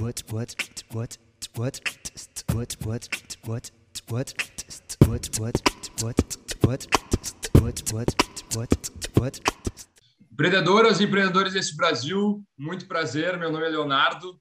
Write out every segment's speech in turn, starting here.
what what what what what what what what what what what what what what Empreendedoras e empreendedores desse Brasil, muito prazer. Meu nome é Leonardo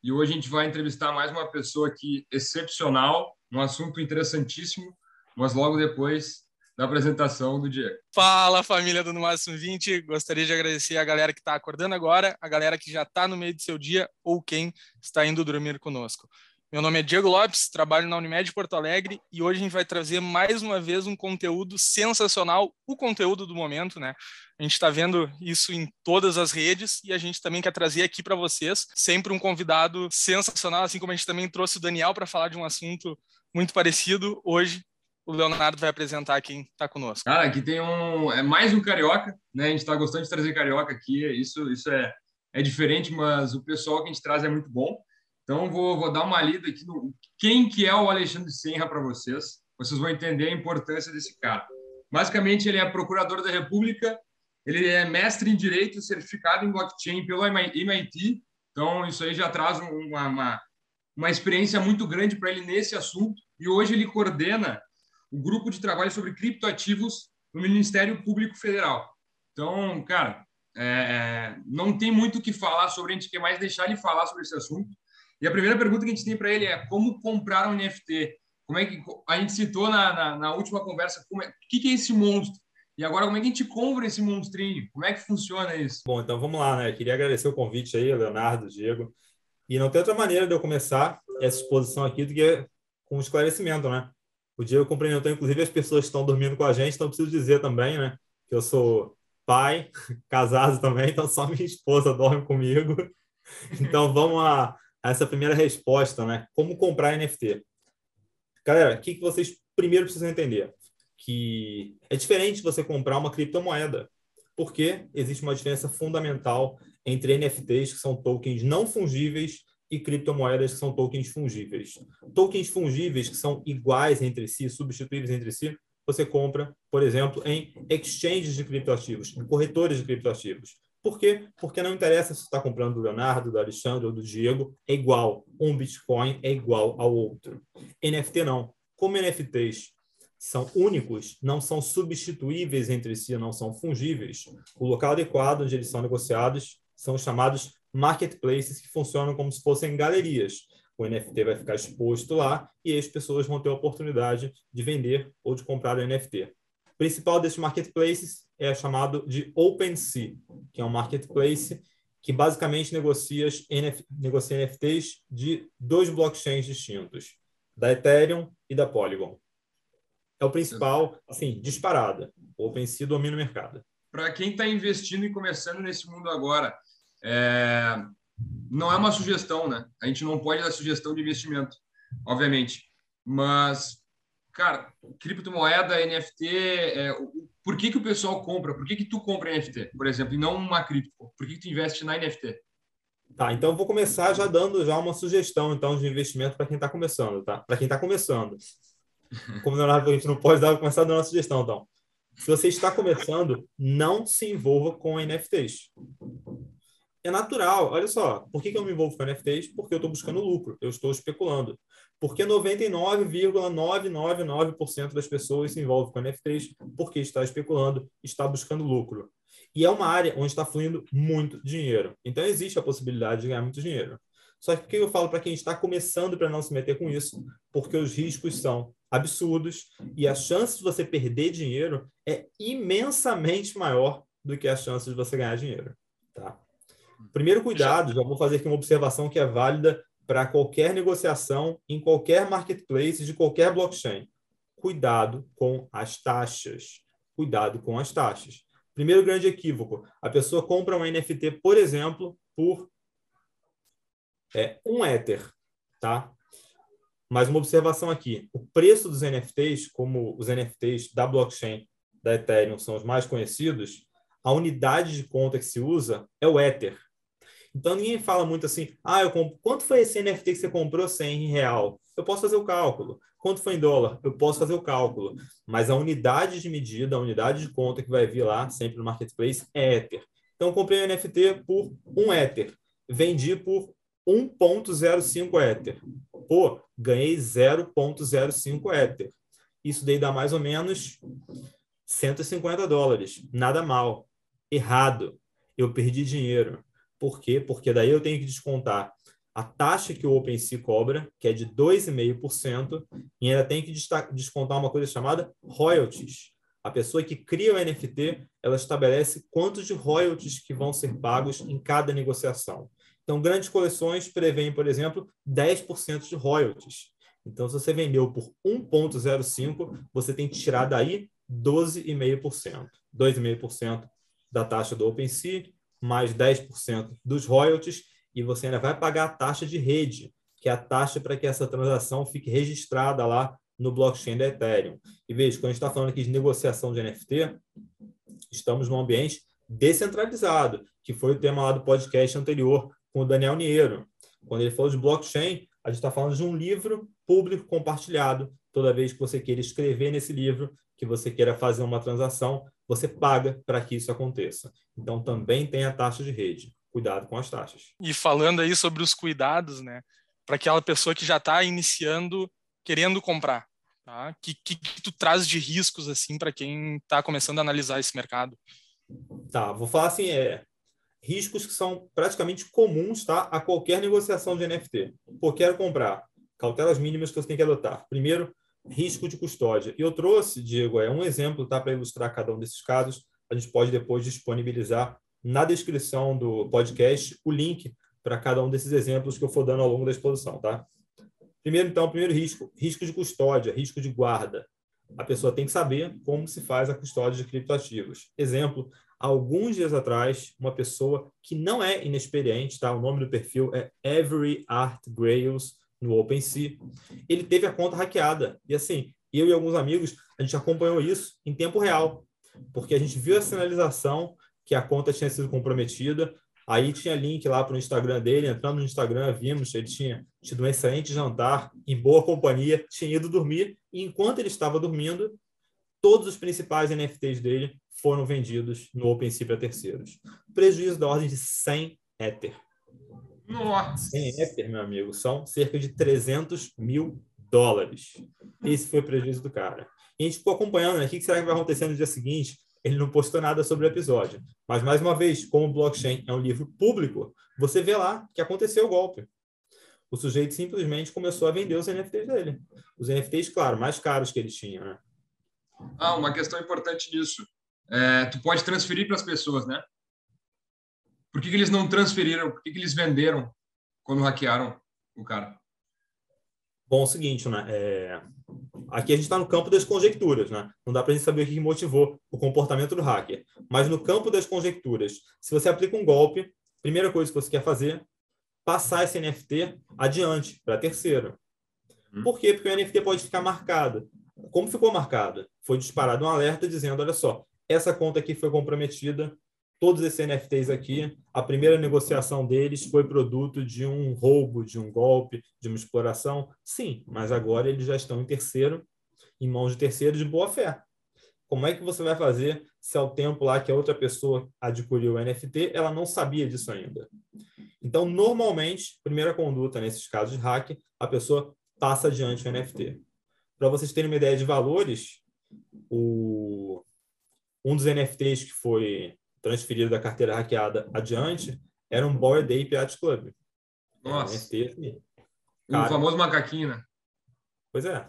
e hoje a gente vai entrevistar mais uma pessoa aqui excepcional, um assunto interessantíssimo, mas logo depois da apresentação do Diego. Fala, família do No Máximo 20. Gostaria de agradecer a galera que está acordando agora, a galera que já está no meio do seu dia ou quem está indo dormir conosco. Meu nome é Diego Lopes, trabalho na Unimed Porto Alegre e hoje a gente vai trazer mais uma vez um conteúdo sensacional, o conteúdo do momento, né? A gente está vendo isso em todas as redes e a gente também quer trazer aqui para vocês sempre um convidado sensacional, assim como a gente também trouxe o Daniel para falar de um assunto muito parecido. Hoje o Leonardo vai apresentar quem está conosco. Cara, aqui tem um. É mais um carioca, né? A gente está gostando de trazer carioca aqui. Isso, isso é, é diferente, mas o pessoal que a gente traz é muito bom. Então, vou, vou dar uma lida aqui no quem que é o Alexandre Senra para vocês. Vocês vão entender a importância desse cara. Basicamente, ele é procurador da República, ele é mestre em Direito, certificado em blockchain pelo MIT. Então, isso aí já traz uma, uma, uma experiência muito grande para ele nesse assunto. E hoje ele coordena o grupo de trabalho sobre criptoativos no Ministério Público Federal. Então, cara, é, é, não tem muito o que falar sobre, a gente quer mais deixar ele falar sobre esse assunto. E a primeira pergunta que a gente tem para ele é como comprar um NFT? Como é que a gente citou na, na, na última conversa, é, o que, que é esse monstro? E agora, como é que a gente compra esse monstrinho? Como é que funciona isso? Bom, então vamos lá, né? Eu queria agradecer o convite aí, Leonardo, Diego. E não tem outra maneira de eu começar essa exposição aqui do que com um esclarecimento, né? O Diego cumprimentou, inclusive, as pessoas que estão dormindo com a gente, então preciso dizer também, né, que eu sou pai, casado também, então só minha esposa dorme comigo. Então vamos a, a essa primeira resposta, né? Como comprar NFT? Galera, o que, que vocês primeiro precisam entender? Que é diferente você comprar uma criptomoeda, porque existe uma diferença fundamental entre NFTs, que são tokens não fungíveis, e criptomoedas que são tokens fungíveis. Tokens fungíveis que são iguais entre si, substituíveis entre si, você compra, por exemplo, em exchanges de criptoativos, em corretores de criptoativos. Por quê? Porque não interessa se você está comprando do Leonardo, do Alexandre ou do Diego, é igual. Um Bitcoin é igual ao outro. NFT não. Como NFTs são únicos, não são substituíveis entre si, não são fungíveis, o local adequado onde eles são negociados são chamados marketplaces que funcionam como se fossem galerias. O NFT vai ficar exposto lá e as pessoas vão ter a oportunidade de vender ou de comprar o NFT. O principal desses marketplaces é chamado de OpenSea, que é um marketplace que basicamente negocia, NF, negocia NFTs de dois blockchains distintos, da Ethereum e da Polygon. É o principal, assim, disparada. O OpenSea domina o mercado. Para quem está investindo e começando nesse mundo agora, é, não é uma sugestão, né? A gente não pode dar sugestão de investimento, obviamente. Mas, cara, criptomoeda, NFT, é, por que, que o pessoal compra? Por que, que tu compra NFT, por exemplo, e não uma cripto? Por que, que tu investe na NFT? Tá, então vou começar já dando já uma sugestão então de investimento para quem está começando, tá? Para quem está começando. Como não, a gente não pode dar, começar dando uma sugestão, então. Se você está começando, não se envolva com NFTs é natural. Olha só, por que, eu me envolvo com NFTs? Porque eu estou buscando lucro, eu estou especulando. Porque 99,999% das pessoas se envolvem com NFTs porque está especulando, está buscando lucro. E é uma área onde está fluindo muito dinheiro. Então existe a possibilidade de ganhar muito dinheiro. Só que o que eu falo para quem está começando para não se meter com isso? Porque os riscos são absurdos e a chance de você perder dinheiro é imensamente maior do que a chance de você ganhar dinheiro. Tá? Primeiro cuidado, já vou fazer aqui uma observação que é válida para qualquer negociação em qualquer marketplace de qualquer blockchain. Cuidado com as taxas. Cuidado com as taxas. Primeiro grande equívoco: a pessoa compra um NFT, por exemplo, por é, um Ether, tá? Mas uma observação aqui: o preço dos NFTs, como os NFTs da blockchain da Ethereum são os mais conhecidos, a unidade de conta que se usa é o Ether. Então ninguém fala muito assim, ah, eu comp... quanto foi esse NFT que você comprou 100 em real? Eu posso fazer o cálculo. Quanto foi em dólar? Eu posso fazer o cálculo. Mas a unidade de medida, a unidade de conta que vai vir lá, sempre no marketplace, é Ether. Então comprei um NFT por um Ether. Vendi por 1.05 Ether. Pô, ganhei 0.05 Ether. Isso daí dá mais ou menos 150 dólares. Nada mal. Errado. Eu perdi dinheiro. Por quê? Porque daí eu tenho que descontar a taxa que o OpenSea cobra, que é de 2,5%, e ainda tem que descontar uma coisa chamada royalties. A pessoa que cria o NFT, ela estabelece quantos de royalties que vão ser pagos em cada negociação. Então, grandes coleções prevêem, por exemplo, 10% de royalties. Então, se você vendeu por 1,05, você tem que tirar daí 12,5%. 2,5% da taxa do OpenSea, mais 10% dos royalties, e você ainda vai pagar a taxa de rede, que é a taxa para que essa transação fique registrada lá no blockchain da Ethereum. E veja, quando a gente está falando aqui de negociação de NFT, estamos num ambiente descentralizado, que foi o tema lá do podcast anterior com o Daniel Niero. Quando ele falou de blockchain, a gente está falando de um livro público compartilhado. Toda vez que você queira escrever nesse livro, que você queira fazer uma transação, você paga para que isso aconteça. Então, também tem a taxa de rede. Cuidado com as taxas. E falando aí sobre os cuidados, né? Para aquela pessoa que já está iniciando, querendo comprar, tá? Que, que, que tu traz de riscos assim para quem está começando a analisar esse mercado? Tá, vou falar assim, é, riscos que são praticamente comuns tá, a qualquer negociação de NFT. Pô, quero comprar. Cautelas mínimas que você tem que adotar. Primeiro, risco de custódia. E eu trouxe, Diego, é um exemplo tá, para ilustrar cada um desses casos. A gente pode depois disponibilizar na descrição do podcast o link para cada um desses exemplos que eu for dando ao longo da exposição. Tá? Primeiro, então, primeiro risco, risco de custódia, risco de guarda. A pessoa tem que saber como se faz a custódia de criptoativos. Exemplo, alguns dias atrás, uma pessoa que não é inexperiente, tá? O nome do perfil é Every Art Grails no OpenSea. Ele teve a conta hackeada. E assim, eu e alguns amigos, a gente acompanhou isso em tempo real, porque a gente viu a sinalização que a conta tinha sido comprometida. Aí tinha link lá para o Instagram dele, entrando no Instagram, vimos, ele tinha tido um excelente jantar, em boa companhia, tinha ido dormir, e enquanto ele estava dormindo, todos os principais NFTs dele foram vendidos no OpenSea para terceiros. Prejuízo da ordem de 100 Ether. Nossa! 100 Ether, meu amigo, são cerca de 300 mil dólares. Esse foi o prejuízo do cara. E a gente ficou acompanhando, né? O que será que vai acontecer no dia seguinte? Ele não postou nada sobre o episódio. Mas, mais uma vez, como o blockchain é um livro público, você vê lá que aconteceu o golpe. O sujeito simplesmente começou a vender os NFTs dele. Os NFTs, claro, mais caros que ele tinha, né? Ah, uma questão importante nisso. É, tu pode transferir para as pessoas, né? Por que, que eles não transferiram? Por que, que eles venderam quando hackearam o cara? Bom, é o seguinte, né? É... Aqui a gente está no campo das conjecturas, né? Não dá para a gente saber o que motivou o comportamento do hacker. Mas no campo das conjecturas, se você aplica um golpe, primeira coisa que você quer fazer, passar esse NFT adiante para terceiro. Hum. Por quê? Porque o NFT pode ficar marcado. Como ficou marcado? Foi disparado um alerta dizendo: olha só, essa conta aqui foi comprometida, todos esses NFTs aqui, a primeira negociação deles foi produto de um roubo, de um golpe, de uma exploração. Sim, mas agora eles já estão em terceiro, em mãos de terceiro de boa fé. Como é que você vai fazer se ao tempo lá que a outra pessoa adquiriu o NFT, ela não sabia disso ainda? Então, normalmente, primeira conduta nesses casos de hack, a pessoa passa adiante o NFT. Para vocês terem uma ideia de valores, o, um dos NFTs que foi transferido da carteira hackeada adiante era um Bored Ape Yacht Club. Nossa. Um NFT, assim. o famoso macaquinho, né? Pois é.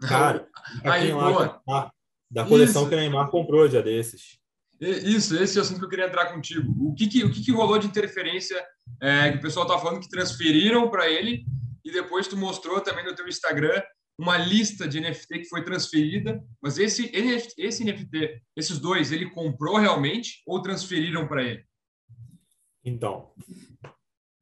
Cara, Aí, lá, da, da coleção Isso. que o Neymar comprou dia desses. Isso, esse é o assunto que eu queria entrar contigo. O que, que o que, que rolou de interferência é, que o pessoal tá falando que transferiram para ele e depois tu mostrou também no teu Instagram uma lista de NFT que foi transferida, mas esse, esse NFT, esses dois, ele comprou realmente ou transferiram para ele? Então,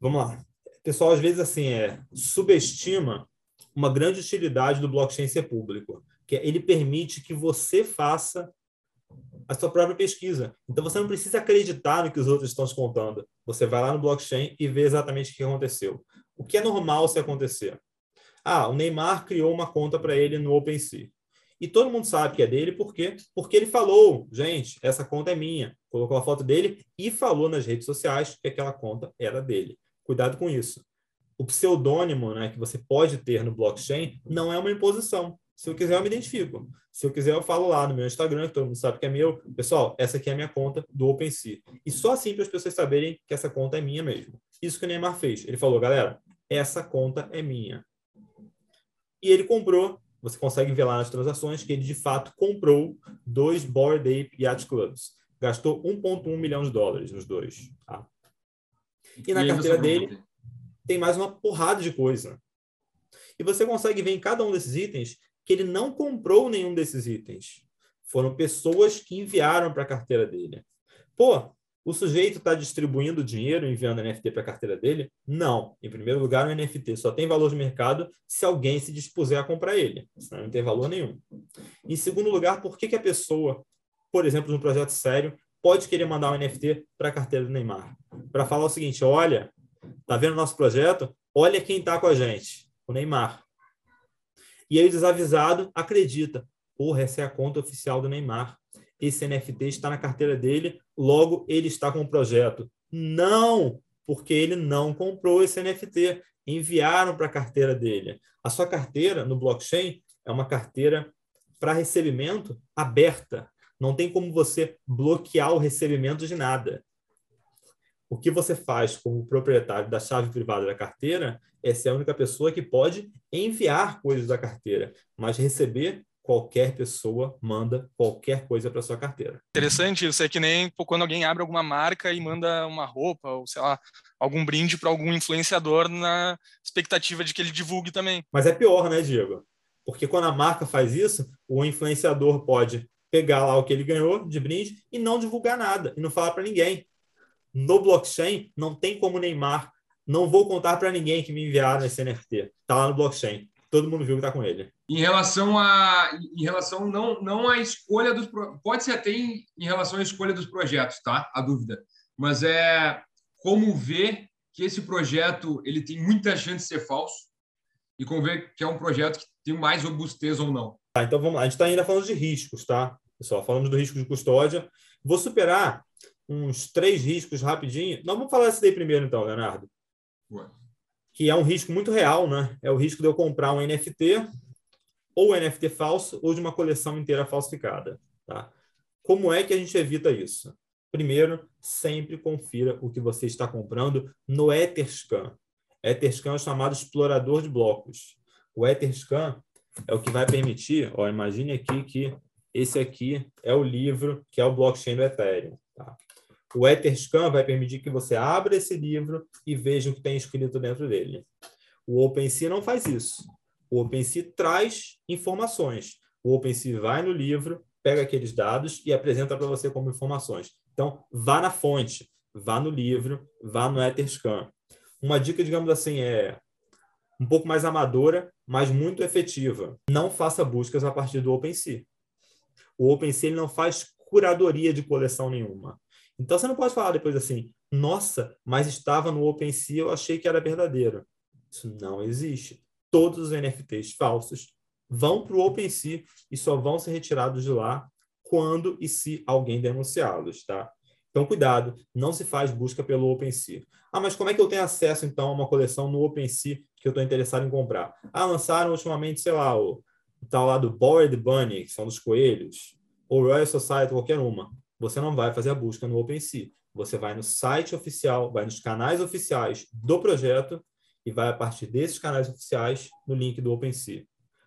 vamos lá. O pessoal, às vezes, assim, é, subestima uma grande utilidade do blockchain ser público, que é, ele permite que você faça a sua própria pesquisa. Então, você não precisa acreditar no que os outros estão te contando. Você vai lá no blockchain e vê exatamente o que aconteceu. O que é normal se acontecer? Ah, o Neymar criou uma conta para ele no OpenSea. E todo mundo sabe que é dele, por quê? Porque ele falou, gente, essa conta é minha. Colocou a foto dele e falou nas redes sociais que aquela conta era dele. Cuidado com isso. O pseudônimo né, que você pode ter no blockchain não é uma imposição. Se eu quiser, eu me identifico. Se eu quiser, eu falo lá no meu Instagram, que todo mundo sabe que é meu. Pessoal, essa aqui é a minha conta do OpenSea. E só assim para as pessoas saberem que essa conta é minha mesmo. Isso que o Neymar fez. Ele falou, galera, essa conta é minha. E ele comprou, você consegue ver lá nas transações, que ele de fato comprou dois Bored Ape Yacht Clubs. Gastou 1,1 milhão de dólares nos dois. Tá? E na e carteira dele tem mais uma porrada de coisa. E você consegue ver em cada um desses itens que ele não comprou nenhum desses itens. Foram pessoas que enviaram para a carteira dele. Pô, o sujeito está distribuindo dinheiro, enviando NFT para a carteira dele? Não. Em primeiro lugar, o NFT só tem valor de mercado se alguém se dispuser a comprar ele. Senão não tem valor nenhum. Em segundo lugar, por que, que a pessoa, por exemplo, num projeto sério, pode querer mandar um NFT para a carteira do Neymar? Para falar o seguinte: olha, tá vendo o nosso projeto? Olha quem está com a gente, o Neymar. E aí o desavisado acredita. Porra, essa é a conta oficial do Neymar. Esse NFT está na carteira dele, logo ele está com o projeto. Não, porque ele não comprou esse NFT. Enviaram para a carteira dele. A sua carteira no blockchain é uma carteira para recebimento aberta. Não tem como você bloquear o recebimento de nada. O que você faz como proprietário da chave privada da carteira é ser a única pessoa que pode enviar coisas da carteira, mas receber qualquer pessoa manda qualquer coisa para sua carteira. Interessante isso, é que nem quando alguém abre alguma marca e manda uma roupa ou sei lá, algum brinde para algum influenciador na expectativa de que ele divulgue também. Mas é pior, né, Diego? Porque quando a marca faz isso, o influenciador pode pegar lá o que ele ganhou de brinde e não divulgar nada e não falar para ninguém no blockchain, não tem como Neymar. Não vou contar para ninguém que me enviaram esse NFT. Está lá no blockchain. Todo mundo viu que está com ele. Em relação a, em relação não, não à escolha dos, pode ser até em, em relação à escolha dos projetos, tá? A dúvida, mas é como ver que esse projeto ele tem muita chance de ser falso e como ver que é um projeto que tem mais robustez ou não. Tá, então vamos lá. A gente está ainda falando de riscos, tá? Pessoal, falamos do risco de custódia. Vou superar uns três riscos rapidinho. Nós vamos falar esse daí primeiro, então, Leonardo. Ué. Que é um risco muito real, né? É o risco de eu comprar um NFT, ou NFT falso, ou de uma coleção inteira falsificada. Tá? Como é que a gente evita isso? Primeiro, sempre confira o que você está comprando no Etherscan. Etherscan é o chamado explorador de blocos. O Etherscan é o que vai permitir, ó, imagine aqui que esse aqui é o livro que é o blockchain do Ethereum. Tá? O Etherscan vai permitir que você abra esse livro e veja o que tem escrito dentro dele. O OpenSea não faz isso. O OpenSea traz informações. O OpenSea vai no livro, pega aqueles dados e apresenta para você como informações. Então, vá na fonte, vá no livro, vá no Etherscan. Uma dica, digamos assim, é um pouco mais amadora, mas muito efetiva. Não faça buscas a partir do OpenSea. O OpenSea não faz curadoria de coleção nenhuma. Então você não pode falar depois assim, nossa, mas estava no OpenSea, eu achei que era verdadeiro. Isso não existe. Todos os NFTs falsos vão para o OpenSea e só vão ser retirados de lá quando e se alguém denunciá-los, tá? Então, cuidado, não se faz busca pelo OpenSea. Ah, mas como é que eu tenho acesso, então, a uma coleção no OpenSea que eu estou interessado em comprar? Ah, lançaram ultimamente, sei lá, o, o tal lá do Bored Bunny, que são dos coelhos, ou Royal Society, qualquer uma você não vai fazer a busca no OpenSea. Você vai no site oficial, vai nos canais oficiais do projeto e vai a partir desses canais oficiais no link do OpenSea.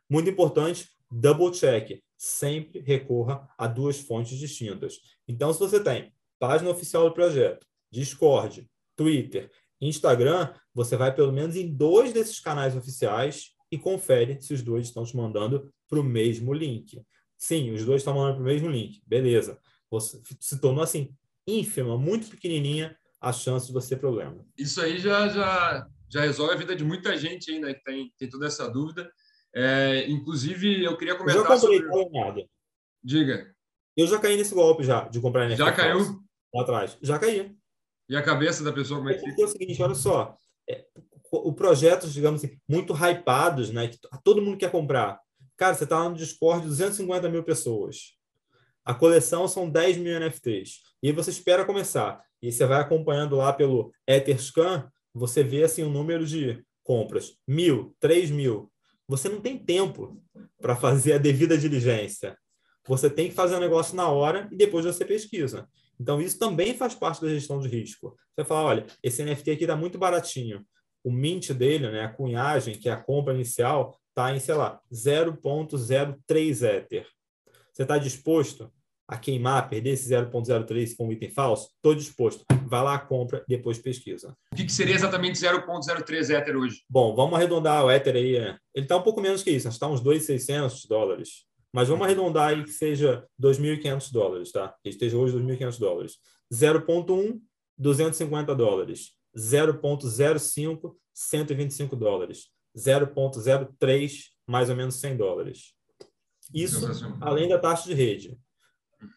Muito importante, double check. Sempre recorra a duas fontes distintas. Então, se você tem página oficial do projeto, Discord, Twitter, Instagram, você vai pelo menos em dois desses canais oficiais e confere se os dois estão te mandando para o mesmo link. Sim, os dois estão mandando para o mesmo link. Beleza você, se tornou assim ínfima, muito pequenininha a chance de você ter problema. Isso aí já, já, já resolve a vida de muita gente aí, né, que tem, tem toda essa dúvida. É, inclusive, eu queria comentar eu já comprei, sobre... Nada. Diga. Eu já caí nesse golpe já, de comprar NFT. Já caiu? Lá atrás. Já caí. E a cabeça da pessoa como é que fica? É o seguinte, olha só. É, o projeto, digamos assim, muito hypados, né? Que todo mundo quer comprar. Cara, você está no Discord, 250 mil pessoas. A coleção são 10 mil NFTs. E você espera começar. E você vai acompanhando lá pelo Etherscan, você vê assim o número de compras, mil, três mil. Você não tem tempo para fazer a devida diligência. Você tem que fazer o negócio na hora e depois você pesquisa. Então, isso também faz parte da gestão de risco. Você fala, olha, esse NFT aqui está muito baratinho. O mint dele, né, a cunhagem, que é a compra inicial, está em, sei lá, 0.03 Ether. Você está disposto a queimar, perder esse 0.03 com um item falso? Estou disposto. Vai lá, compra, depois pesquisa. O que, seria exatamente 0.03 Ether hoje? Bom, vamos arredondar o Ether aí. É. Ele está um pouco menos que isso, está uns 2.600 dólares. Mas vamos arredondar aí que seja 2.500 dólares, tá? Que esteja hoje 2.500 dólares. 0.1, 250 dólares. 0.05, 125 dólares. 0.03, mais ou menos 100 dólares. Isso além da taxa de rede.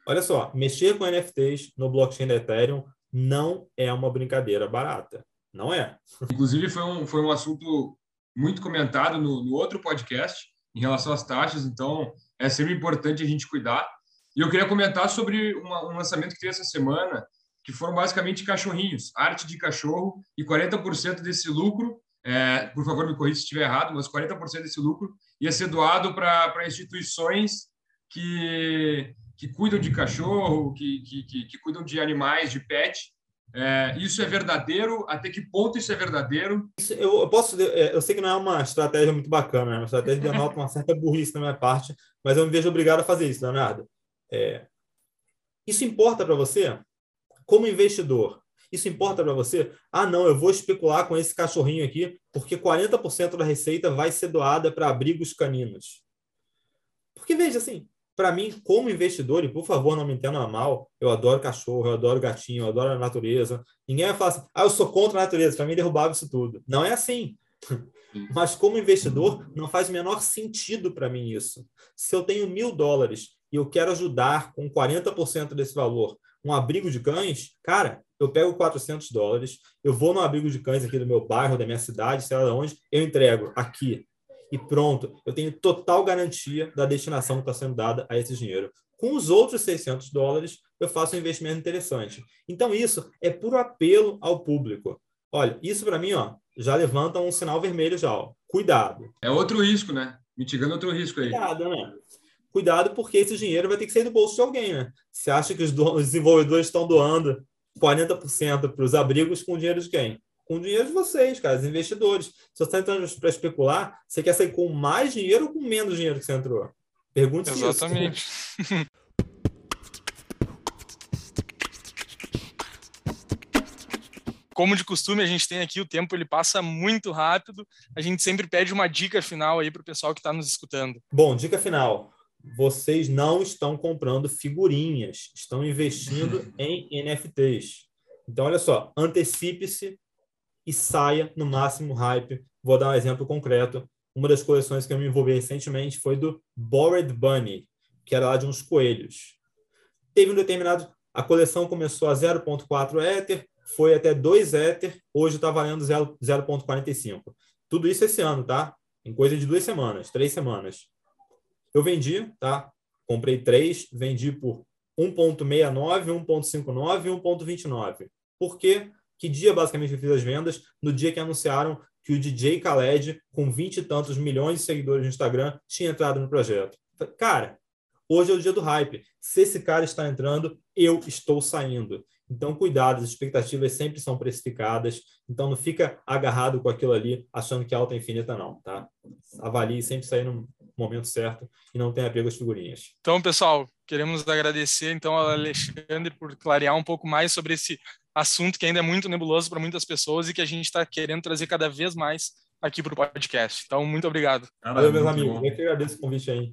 Olha só, mexer com NFTs no blockchain da Ethereum não é uma brincadeira barata. Não é. Inclusive, foi um, foi um assunto muito comentado no, no outro podcast em relação às taxas. Então, é sempre importante a gente cuidar. E eu queria comentar sobre uma, um lançamento que teve essa semana, que foram basicamente cachorrinhos, arte de cachorro, e 40% desse lucro, é, por favor me corrija se estiver errado, mas 40% desse lucro ia ser doado para instituições que, que cuidam de cachorro, que, que, que, que cuidam de animais, de pet, é, isso é verdadeiro? Até que ponto isso é verdadeiro? Isso, eu, eu, posso, é, eu sei que não é uma estratégia muito bacana, né? uma estratégia denota uma certa burrice da minha parte, mas eu me vejo obrigado a fazer isso, Leonardo. É, isso importa para você? Como investidor, isso importa para você? Ah, não, eu vou especular com esse cachorrinho aqui, porque 40% da receita vai ser doada para abrigos caninos. Porque veja assim, para mim, como investidor, e por favor, não me entenda mal, eu adoro cachorro, eu adoro gatinho, eu adoro a natureza. Ninguém vai falar assim, ah, eu sou contra a natureza, para mim derrubava isso tudo. Não é assim. Mas como investidor, não faz o menor sentido para mim isso. Se eu tenho mil dólares e eu quero ajudar com 40% desse valor um abrigo de cães, cara, eu pego 400 dólares, eu vou no abrigo de cães aqui do meu bairro, da minha cidade, sei lá de onde, eu entrego aqui e pronto, eu tenho total garantia da destinação que está sendo dada a esse dinheiro. Com os outros 600 dólares, eu faço um investimento interessante. Então, isso é puro apelo ao público. Olha, isso para mim ó, já levanta um sinal vermelho já. Ó. Cuidado. É outro risco, né? Mitigando outro risco aí. Cuidado, né? Cuidado, porque esse dinheiro vai ter que sair do bolso de alguém, né? Você acha que os, os desenvolvedores estão doando 40% para os abrigos com dinheiro de quem? com dinheiro de vocês, cara, os investidores. Se você está entrando para especular, você quer sair com mais dinheiro ou com menos dinheiro que você entrou? Pergunte Exatamente. isso. Como de costume, a gente tem aqui o tempo, ele passa muito rápido. A gente sempre pede uma dica final aí para o pessoal que está nos escutando. Bom, dica final. Vocês não estão comprando figurinhas, estão investindo em NFTs. Então, olha só, antecipe-se e saia no máximo hype. Vou dar um exemplo concreto. Uma das coleções que eu me envolvi recentemente foi do Bored Bunny, que era lá de uns coelhos. Teve um determinado. A coleção começou a 0,4 Ether, foi até 2 Ether, hoje está valendo 0,45. Tudo isso esse ano, tá? Em coisa de duas semanas, três semanas. Eu vendi, tá? Comprei três, vendi por 1,69, 1,59 e 1,29. Por quê? Que dia basicamente eu fiz as vendas? No dia que anunciaram que o DJ Khaled, com 20 e tantos milhões de seguidores no Instagram, tinha entrado no projeto. Cara, hoje é o dia do hype. Se esse cara está entrando, eu estou saindo. Então, cuidado, as expectativas sempre são precificadas. Então, não fica agarrado com aquilo ali, achando que a alta é infinita, não, tá? Avalie sempre sair no momento certo e não tenha apego às figurinhas. Então, pessoal, queremos agradecer então ao Alexandre por clarear um pouco mais sobre esse assunto que ainda é muito nebuloso para muitas pessoas e que a gente está querendo trazer cada vez mais aqui para o podcast. Então, muito obrigado. Valeu, meus amigos. Eu que agradeço o convite aí.